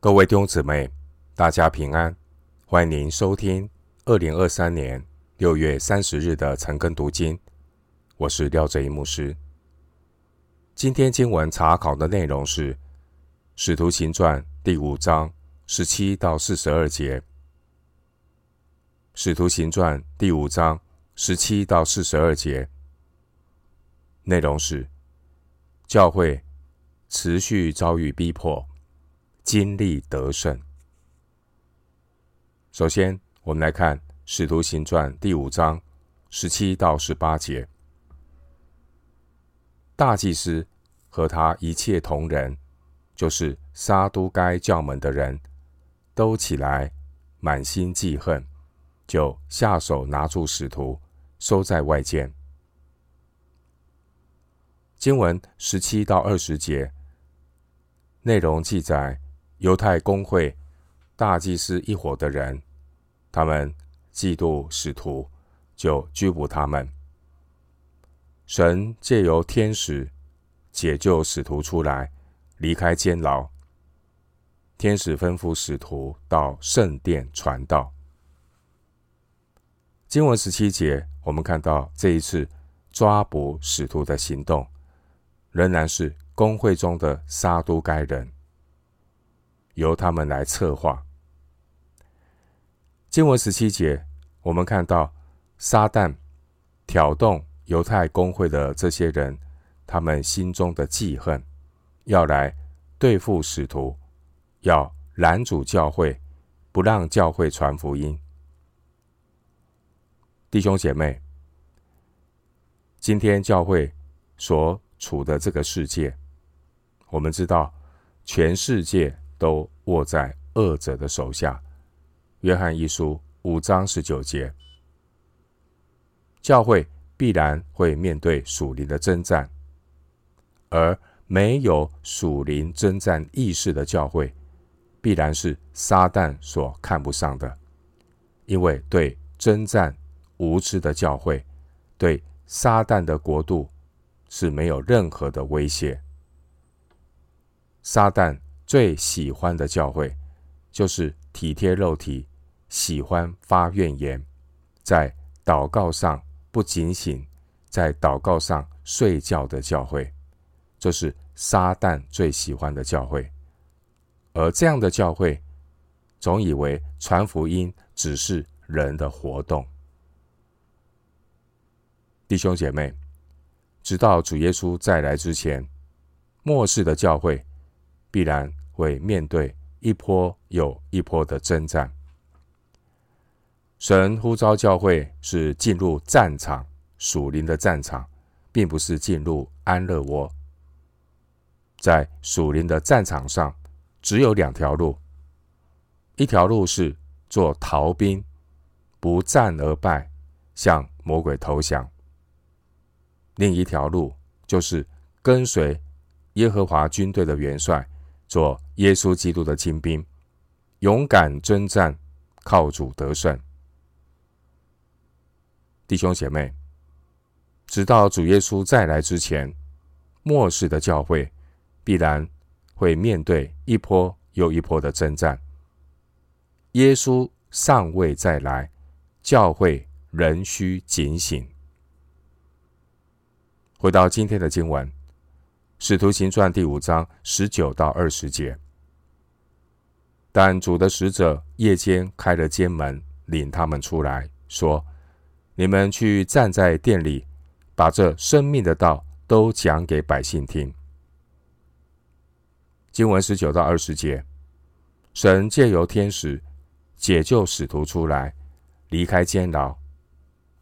各位弟兄姊妹，大家平安！欢迎您收听二零二三年六月三十日的晨更读经。我是廖哲一牧师。今天经文查考的内容是《使徒行传》第五章十七到四十二节，《使徒行传》第五章十七到四十二节内容是教会持续遭遇逼迫。经历得胜。首先，我们来看《使徒行传》第五章十七到十八节。大祭司和他一切同人，就是撒都该教门的人，都起来，满心记恨，就下手拿住使徒，收在外间。经文十七到二十节内容记载。犹太公会、大祭司一伙的人，他们嫉妒使徒，就拘捕他们。神借由天使解救使徒出来，离开监牢。天使吩咐使徒到圣殿传道。经文十七节，我们看到这一次抓捕使徒的行动，仍然是工会中的撒都该人。由他们来策划。经文十七节，我们看到撒旦挑动犹太公会的这些人，他们心中的记恨，要来对付使徒，要拦阻教会，不让教会传福音。弟兄姐妹，今天教会所处的这个世界，我们知道全世界。都握在恶者的手下。约翰一书五章十九节，教会必然会面对属灵的征战，而没有属灵征战意识的教会，必然是撒旦所看不上的，因为对征战无知的教会，对撒旦的国度是没有任何的威胁。撒旦。最喜欢的教会，就是体贴肉体、喜欢发怨言，在祷告上不警醒，在祷告上睡觉的教会，这是撒旦最喜欢的教会。而这样的教会，总以为传福音只是人的活动。弟兄姐妹，直到主耶稣再来之前，末世的教会必然。会面对一波又一波的征战。神呼召教会是进入战场，属灵的战场，并不是进入安乐窝。在属灵的战场上，只有两条路：一条路是做逃兵，不战而败，向魔鬼投降；另一条路就是跟随耶和华军队的元帅。做耶稣基督的精兵，勇敢征战，靠主得胜。弟兄姐妹，直到主耶稣再来之前，末世的教会必然会面对一波又一波的征战。耶稣尚未再来，教会仍需警醒。回到今天的经文。使徒行传第五章十九到二十节，但主的使者夜间开了监门，领他们出来，说：“你们去站在殿里，把这生命的道都讲给百姓听。”经文十九到二十节，神借由天使解救使徒出来，离开监牢。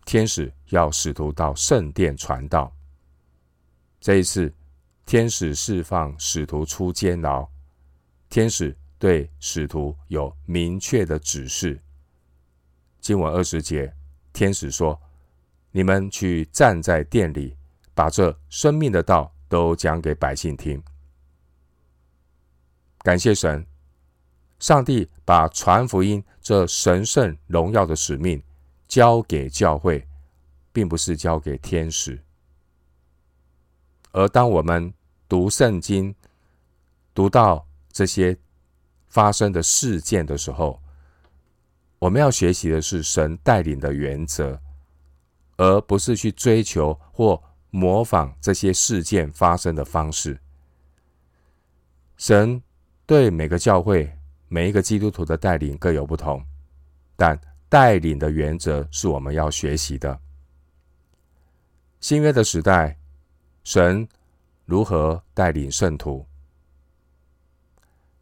天使要使徒到圣殿传道。这一次。天使释放使徒出监牢，天使对使徒有明确的指示。经文二十节，天使说：“你们去站在殿里，把这生命的道都讲给百姓听。”感谢神，上帝把传福音这神圣荣耀的使命交给教会，并不是交给天使。而当我们读圣经，读到这些发生的事件的时候，我们要学习的是神带领的原则，而不是去追求或模仿这些事件发生的方式。神对每个教会、每一个基督徒的带领各有不同，但带领的原则是我们要学习的。新约的时代，神如何带领圣徒？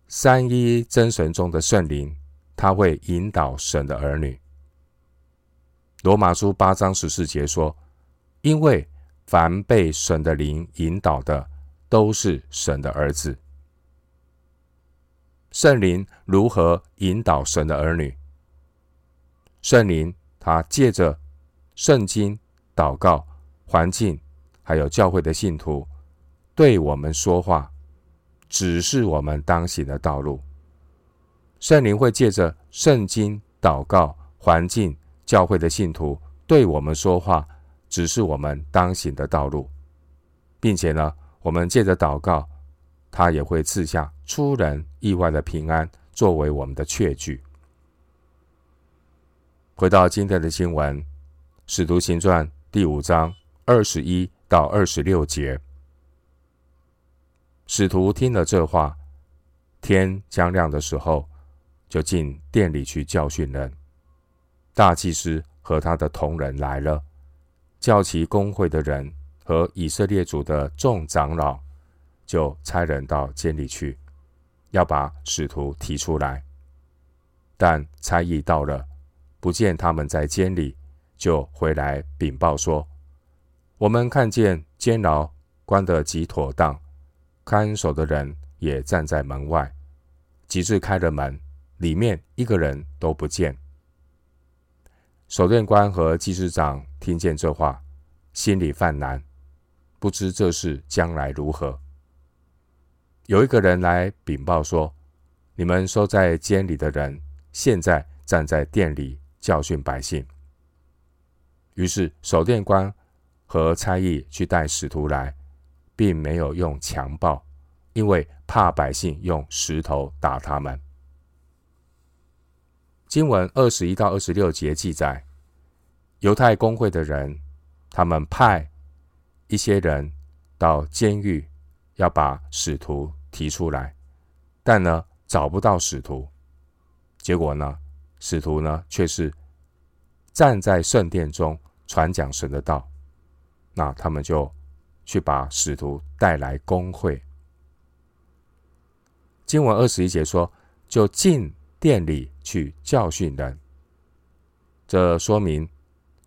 三一真神中的圣灵，他会引导神的儿女。罗马书八章十四节说：“因为凡被神的灵引导的，都是神的儿子。”圣灵如何引导神的儿女？圣灵他借着圣经、祷告、环境，还有教会的信徒，对我们说话，指示我们当行的道路。圣灵会借着圣经、祷告、环境、教会的信徒对我们说话，指示我们当行的道路，并且呢，我们借着祷告，他也会赐下出人意外的平安，作为我们的确据。回到今天的经文，《使徒行传》第五章二十一到二十六节，使徒听了这话，天将亮的时候，就进殿里去教训人。大祭司和他的同人来了，叫其公会的人和以色列族的众长老，就差人到监里去，要把使徒提出来。但差役到了。不见他们在监里，就回来禀报说：“我们看见监牢关得极妥当，看守的人也站在门外。及至开了门，里面一个人都不见。”守殿官和祭司长听见这话，心里犯难，不知这事将来如何。有一个人来禀报说：“你们收在监里的人，现在站在殿里。”教训百姓。于是守殿官和差役去带使徒来，并没有用强暴，因为怕百姓用石头打他们。经文二十一到二十六节记载，犹太公会的人，他们派一些人到监狱，要把使徒提出来，但呢，找不到使徒，结果呢，使徒呢，却是站在圣殿中传讲神的道。那他们就去把使徒带来公会。经文二十一节说，就进殿里去教训人。这说明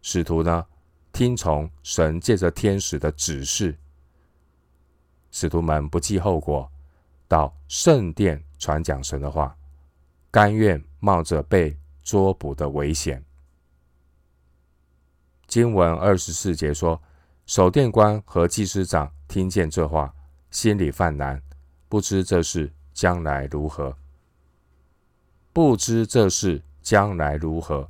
使徒呢，听从神借着天使的指示。使徒们不计后果，到圣殿传讲神的话，甘愿冒着被捉捕的危险。经文二十四节说，守殿官和祭司长听见这话，心里犯难，不知这事将来如何。不知这事将来如何，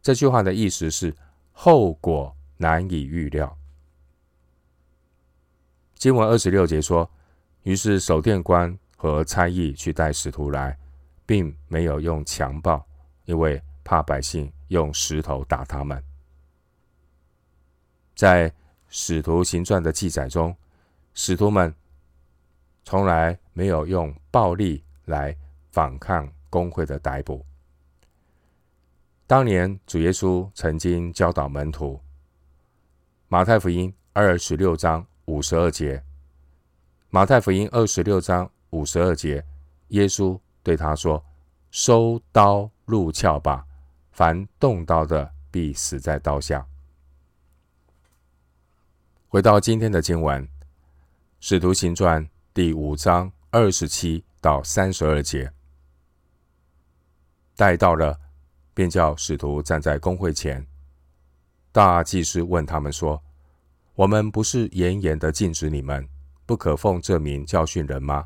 这句话的意思是后果难以预料。经文二十六节说，于是守殿官和差役去带使徒来，并没有用强暴。因为怕百姓用石头打他们，在使徒行传的记载中，使徒们从来没有用暴力来反抗公会的逮捕。当年主耶稣曾经教导门徒，马太福音二十六章五十二节，马太福音二十六章五十二节，耶稣对他说：“收刀。”入鞘吧！凡动刀的，必死在刀下。回到今天的经文，《使徒行传》第五章二十七到三十二节，带到了，便叫使徒站在公会前。大祭司问他们说：“我们不是严严的禁止你们，不可奉这名教训人吗？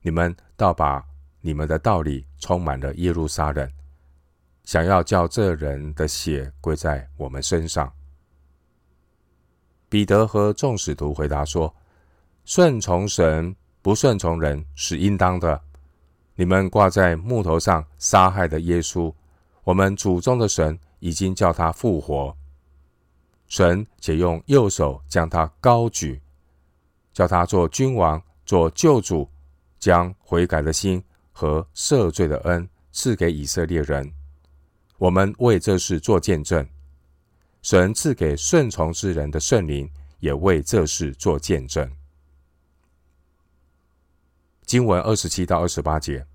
你们倒把你们的道理充满了耶路撒冷。”想要叫这人的血归在我们身上。彼得和众使徒回答说：“顺从神，不顺从人是应当的。你们挂在木头上杀害的耶稣，我们祖宗的神已经叫他复活。神且用右手将他高举，叫他做君王、做救主，将悔改的心和赦罪的恩赐给以色列人。我们为这事做见证。神赐给顺从之人的圣灵，也为这事做见证。经文二十七到二十八节，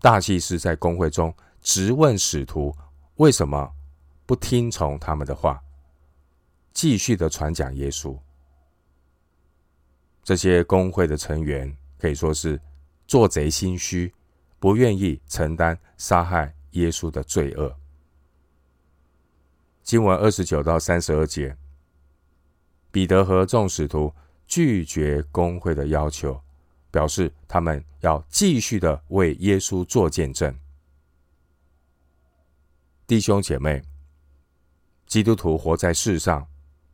大祭司在公会中直问使徒为什么不听从他们的话，继续的传讲耶稣。这些公会的成员可以说是做贼心虚，不愿意承担杀害耶稣的罪恶。经文二十九到三十二节，彼得和众使徒拒绝公会的要求。表示他们要继续的为耶稣做见证。弟兄姐妹，基督徒活在世上，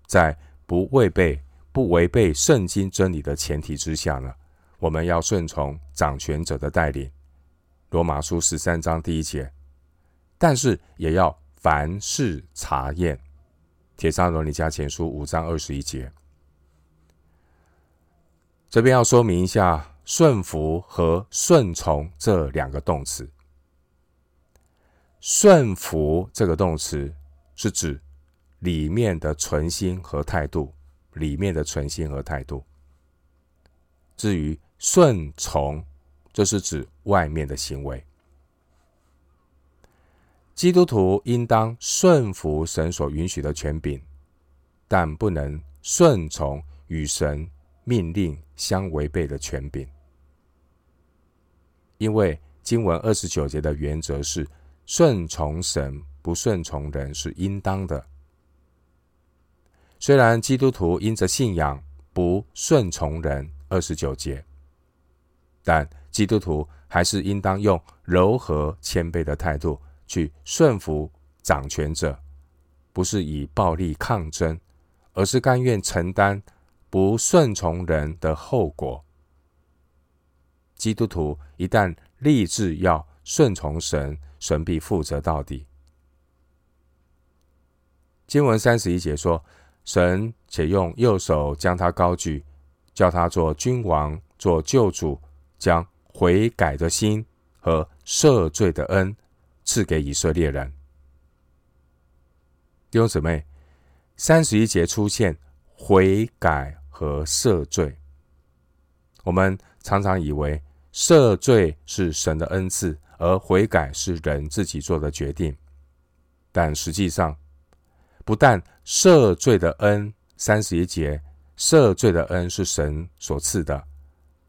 在不违背、不违背圣经真理的前提之下呢，我们要顺从掌权者的带领。罗马书十三章第一节，但是也要凡事查验。铁砂罗尼迦前书五章二十一节。这边要说明一下“顺服”和“顺从”这两个动词。“顺服”这个动词是指里面的存心和态度，里面的存心和态度。至于“顺从”，这是指外面的行为。基督徒应当顺服神所允许的权柄，但不能顺从与神命令相违背的权柄，因为经文二十九节的原则是顺从神，不顺从人是应当的。虽然基督徒因着信仰不顺从人，二十九节，但基督徒还是应当用柔和谦卑的态度去顺服掌权者，不是以暴力抗争，而是甘愿承担。不顺从人的后果，基督徒一旦立志要顺从神，神必负责到底。经文三十一节说：“神且用右手将他高举，叫他做君王，做救主，将悔改的心和赦罪的恩赐给以色列人。”弟兄姊妹，三十一节出现悔改。和赦罪，我们常常以为赦罪是神的恩赐，而悔改是人自己做的决定。但实际上，不但赦罪的恩，三十一节赦罪的恩是神所赐的，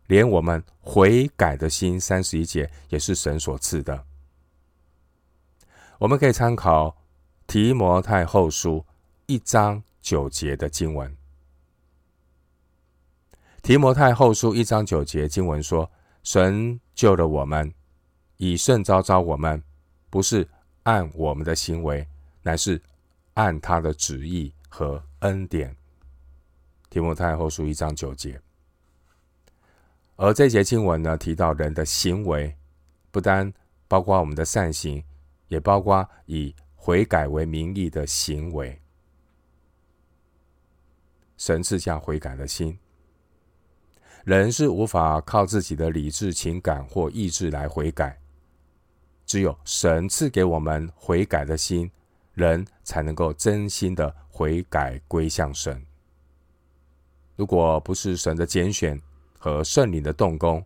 连我们悔改的心，三十一节也是神所赐的。我们可以参考提摩太后书一章九节的经文。提摩太后书一章九节经文说：“神救了我们，以圣召召我们，不是按我们的行为，乃是按他的旨意和恩典。”提摩太后书一章九节。而这节经文呢，提到人的行为，不单包括我们的善行，也包括以悔改为名义的行为。神赐下悔改的心。人是无法靠自己的理智、情感或意志来悔改，只有神赐给我们悔改的心，人才能够真心的悔改归向神。如果不是神的拣选和圣灵的动工，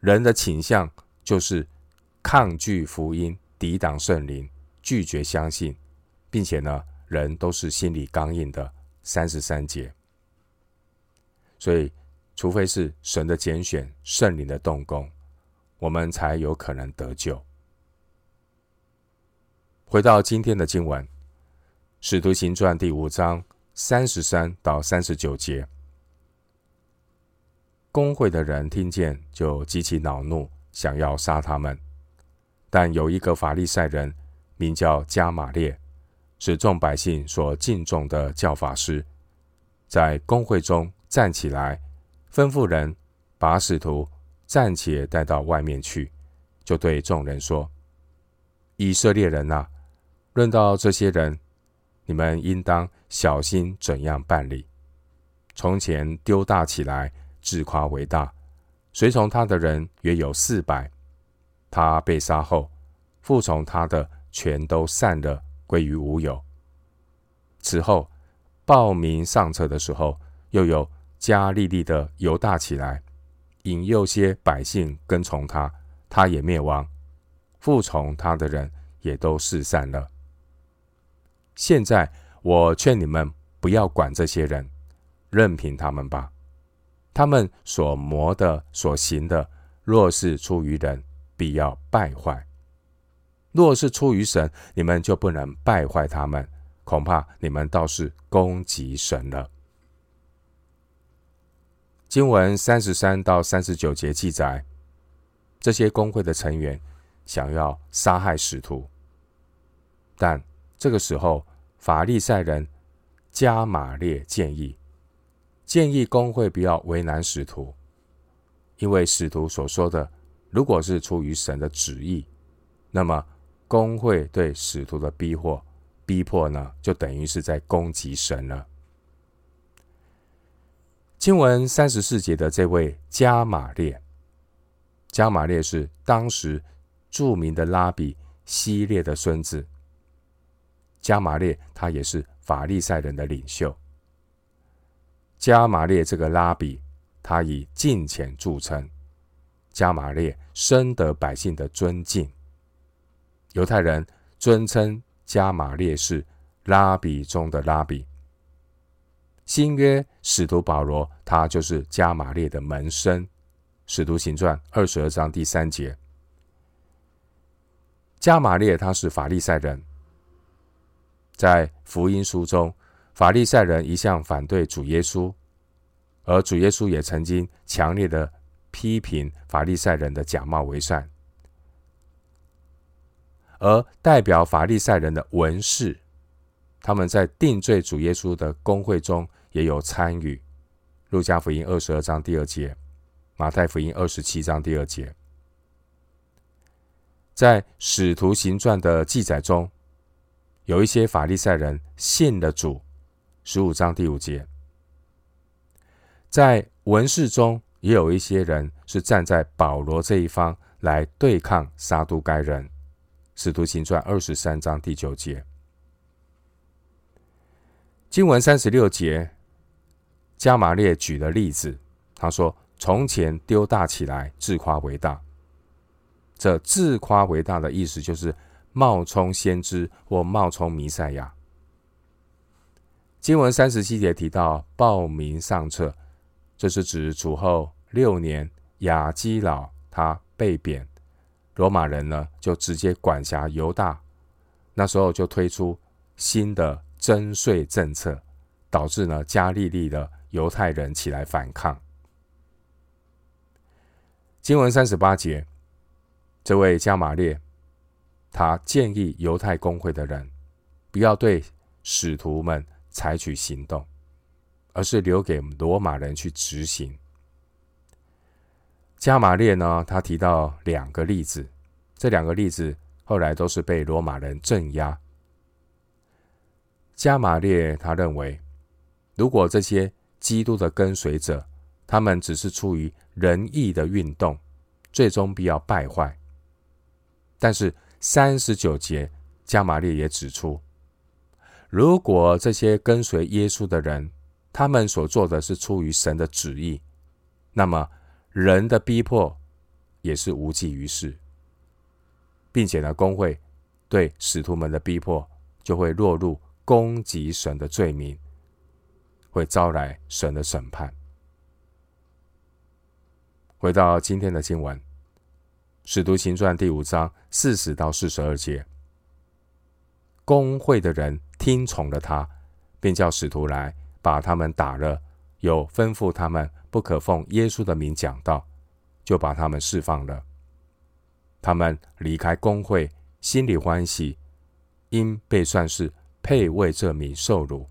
人的倾向就是抗拒福音、抵挡圣灵、拒绝相信，并且呢，人都是心里刚硬的。三十三节，所以。除非是神的拣选、圣灵的动工，我们才有可能得救。回到今天的经文，《使徒行传》第五章三十三到三十九节，公会的人听见就极其恼怒，想要杀他们。但有一个法利赛人，名叫加玛列，是众百姓所敬重的教法师，在公会中站起来。吩咐人把使徒暂且带到外面去，就对众人说：“以色列人啊，论到这些人，你们应当小心怎样办理。从前丢大起来，自夸为大，随从他的人约有四百。他被杀后，服从他的全都散了，归于无有。此后报名上册的时候，又有加利利的犹大起来。”引诱些百姓跟从他，他也灭亡；服从他的人也都四散了。现在我劝你们不要管这些人，任凭他们吧。他们所谋的、所行的，若是出于人，必要败坏；若是出于神，你们就不能败坏他们。恐怕你们倒是攻击神了。经文三十三到三十九节记载，这些工会的成员想要杀害使徒，但这个时候法利赛人加玛列建议，建议工会不要为难使徒，因为使徒所说的，如果是出于神的旨意，那么公会对使徒的逼迫，逼迫呢，就等于是在攻击神了。经文三十四节的这位加玛列，加玛列是当时著名的拉比希列的孙子。加玛列他也是法利赛人的领袖。加玛列这个拉比，他以敬虔著称。加玛列深得百姓的尊敬，犹太人尊称加玛列是拉比中的拉比。新约使徒保罗，他就是加玛列的门生。使徒行传二十二章第三节，加玛列他是法利赛人，在福音书中，法利赛人一向反对主耶稣，而主耶稣也曾经强烈的批评法利赛人的假冒为善，而代表法利赛人的文士。他们在定罪主耶稣的公会中也有参与。路加福音二十二章第二节，马太福音二十七章第二节，在使徒行传的记载中，有一些法利赛人信了主。十五章第五节，在文士中也有一些人是站在保罗这一方来对抗撒都该人。使徒行传二十三章第九节。经文三十六节，加玛列举了例子，他说：“从前丢大起来，自夸为大。”这自夸为大的意思就是冒充先知或冒充弥赛亚。经文三十七节提到报名上册，这是指主后六年亚基老他被贬，罗马人呢就直接管辖犹大，那时候就推出新的。征税政策导致呢，加利利的犹太人起来反抗。经文三十八节，这位加马列，他建议犹太公会的人不要对使徒们采取行动，而是留给罗马人去执行。加玛列呢，他提到两个例子，这两个例子后来都是被罗马人镇压。加玛列他认为，如果这些基督的跟随者，他们只是出于仁义的运动，最终必要败坏。但是三十九节，加玛列也指出，如果这些跟随耶稣的人，他们所做的是出于神的旨意，那么人的逼迫也是无济于事，并且呢，工会对使徒们的逼迫就会落入。攻击神的罪名，会招来神的审判。回到今天的经文，《使徒行传》第五章四十到四十二节，工会的人听从了他，便叫使徒来把他们打了，又吩咐他们不可奉耶稣的名讲道，就把他们释放了。他们离开公会，心里欢喜，因被算是。配为这名受辱，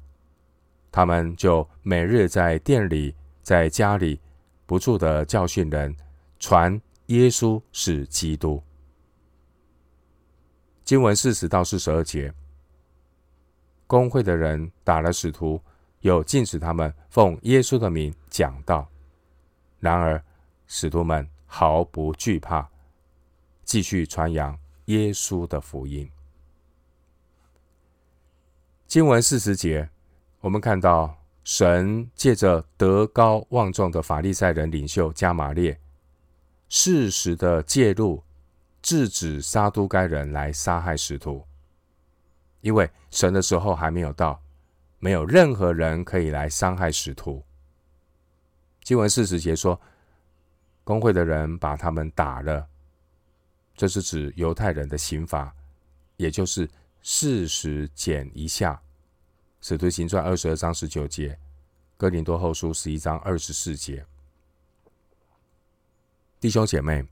他们就每日在店里、在家里不住的教训人，传耶稣是基督。经文四十到四十二节，公会的人打了使徒，又禁止他们奉耶稣的名讲道。然而，使徒们毫不惧怕，继续传扬耶稣的福音。经文四十节，我们看到神借着德高望重的法利赛人领袖加玛列，适时的介入，制止撒都该人来杀害使徒。因为神的时候还没有到，没有任何人可以来伤害使徒。经文四十节说，工会的人把他们打了，这是指犹太人的刑罚，也就是四十减一下。使徒行传二十二章十九节，哥林多后书十一章二十四节。弟兄姐妹，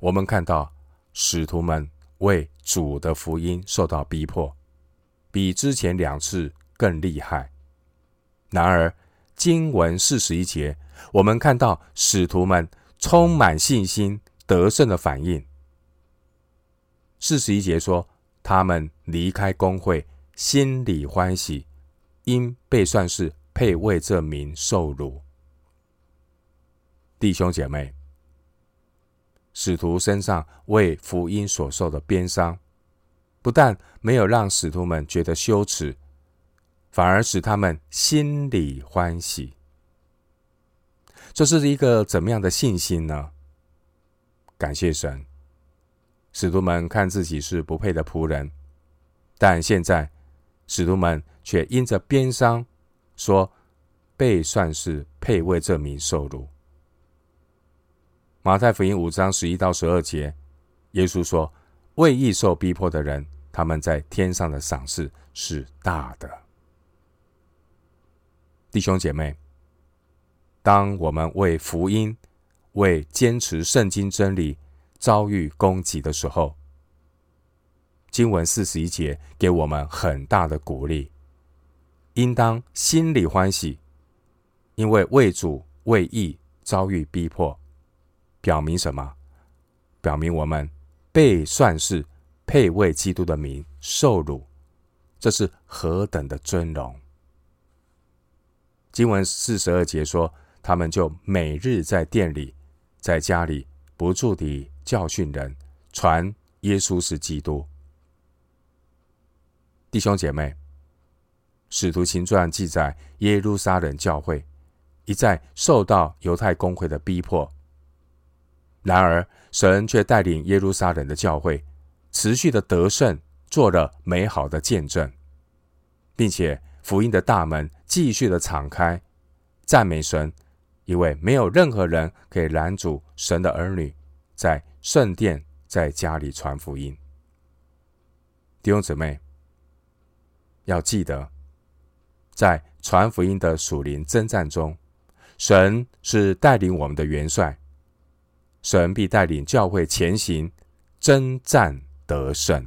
我们看到使徒们为主的福音受到逼迫，比之前两次更厉害。然而，经文四十一节，我们看到使徒们充满信心、得胜的反应。四十一节说，他们离开工会，心里欢喜，因被算是配为这名受辱。弟兄姐妹，使徒身上为福音所受的鞭伤，不但没有让使徒们觉得羞耻。反而使他们心里欢喜。这是一个怎么样的信心呢？感谢神，使徒们看自己是不配的仆人，但现在使徒们却因着鞭伤，说被算是配为这名受辱。马太福音五章十一到十二节，耶稣说：“为义受逼迫的人，他们在天上的赏赐是大的。”弟兄姐妹，当我们为福音、为坚持圣经真理遭遇攻击的时候，经文四十一节给我们很大的鼓励，应当心里欢喜，因为为主为义遭遇逼迫，表明什么？表明我们被算是配为基督的名受辱，这是何等的尊荣！经文四十二节说，他们就每日在店里，在家里不住地教训人，传耶稣是基督。弟兄姐妹，使徒行传记载耶路撒冷教会一再受到犹太公会的逼迫，然而神却带领耶路撒冷的教会持续的得胜，做了美好的见证，并且。福音的大门继续的敞开，赞美神，因为没有任何人可以拦阻神的儿女在圣殿、在家里传福音。弟兄姊妹，要记得，在传福音的属灵征战中，神是带领我们的元帅，神必带领教会前行，征战得胜。